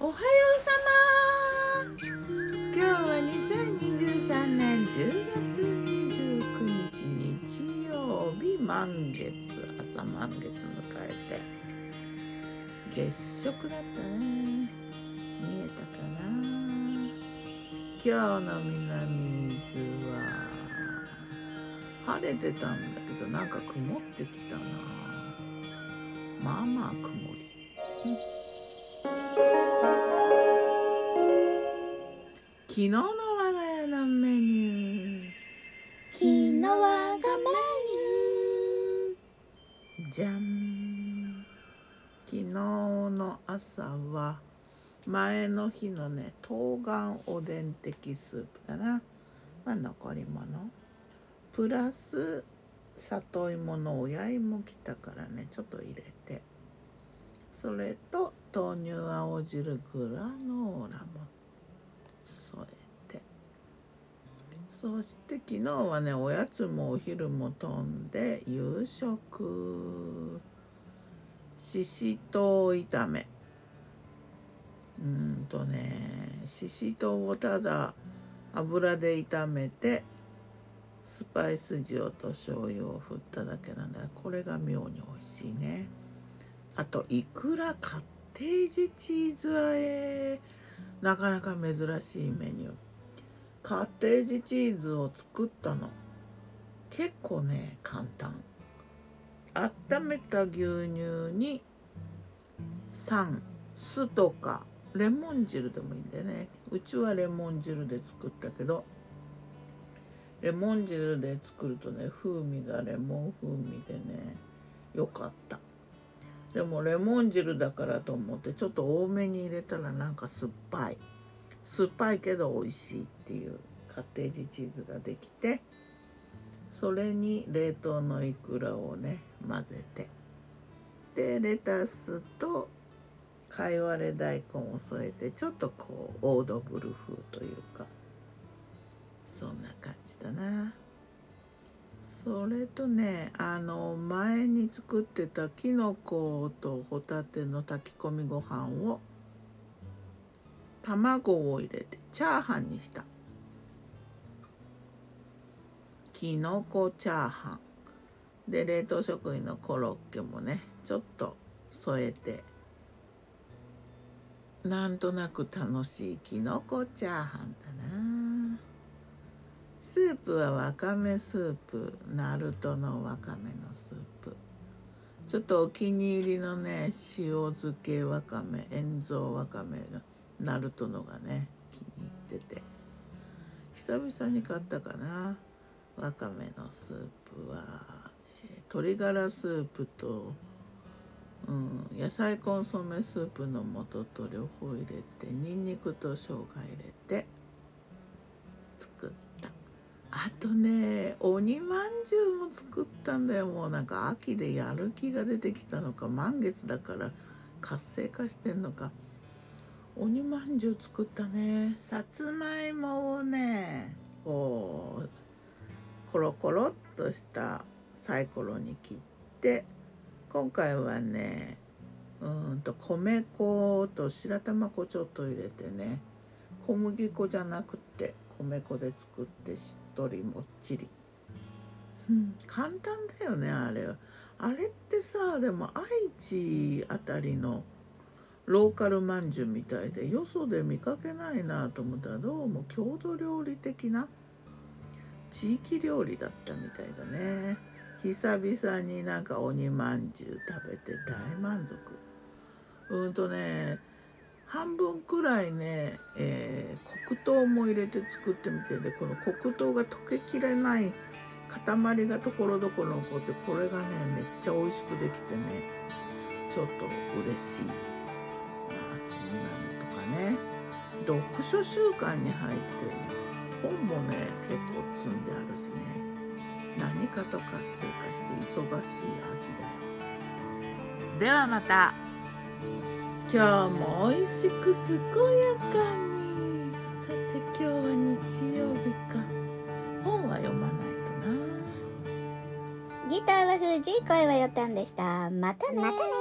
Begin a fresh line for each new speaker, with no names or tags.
おはようさま今日は2023年10月29日日曜日満月朝満月迎えて月食だったね。見えたかな？今日の南伊豆は晴れてたんだけどなんか曇ってきたな。まあまあ曇り。昨日の我が家のメニュー。
昨日我がメ
じゃん昨日の朝は前の日のね冬瓜おでん的スープだな。まあ残り物。プラス里芋の親芋きたからねちょっと入れて。それと豆乳青汁グラノーラも。添えて。そして昨日はねおやつもお昼も飛んで夕食。ししとう炒め。うんとねししとうをただ油で炒めてスパイス塩と醤油を振っただけなんだ。これが妙に美味しいね。あといくらカッテージチーズ和え。なかなか珍しいメニュー。カッテージチーズを作ったの。結構ね簡単。温めた牛乳に酸酢とかレモン汁でもいいんだよね。うちはレモン汁で作ったけどレモン汁で作るとね風味がレモン風味でねよかった。でもレモン汁だからと思ってちょっと多めに入れたらなんか酸っぱい。酸っぱいけど美味しいっていうカッテージチーズができてそれに冷凍のイクラをね混ぜて。でレタスとかいわれ大根を添えてちょっとこうオードブル風というか。それとねあの前に作ってたきのことホタテの炊き込みご飯を卵を入れてチャーハンにした。きのこチャーハン。で冷凍食品のコロッケもねちょっと添えてなんとなく楽しいきのこチャーハンだ。スープはわかめスープナルトのわかめのスープ。ちょっとお気に入りのね塩漬けわかめ塩蔵わかめがナルトのがね気に入ってて。久々に買ったかなわかめのスープは、え、鶏ガラスープと、うん、野菜コンソメスープの素と両方入れてにんにくと生姜入れて作ったあとね鬼まんじゅうも作ったんだよ。もうなんか秋でやる気が出てきたのか満月だから活性化してんのか。鬼まんじゅう作ったね。さつまいもをねこうコロコロっとしたサイコロに切って今回はねうんと米粉と白玉粉ちょっと入れてね小麦粉じゃなくて。米粉で作ってしっとりもっちり、うん、簡単だよねあれ。あれってさでも愛知あたりのローカルまんじゅうみたいでよそで見かけないなと思ったらどうも郷土料理的な地域料理だったみたいだね。久々になんか鬼まんじゅう食べて大満足。うんとね半分くらいね、えー、黒糖も入れて作ってみてでこの黒糖が溶けきれない塊がところどころ残ってこれがねめっちゃ美味しくできてねちょっと嬉しい。まあそんなのとかね。読書習慣に入って本もね結構積んであるしね。何かと活性化して忙しい秋だよ。ではまた。今日も美味しく健やかに。さて今日は日曜日か。本は読まないとな。
ギターは藤井声はよたんでした。またね
またね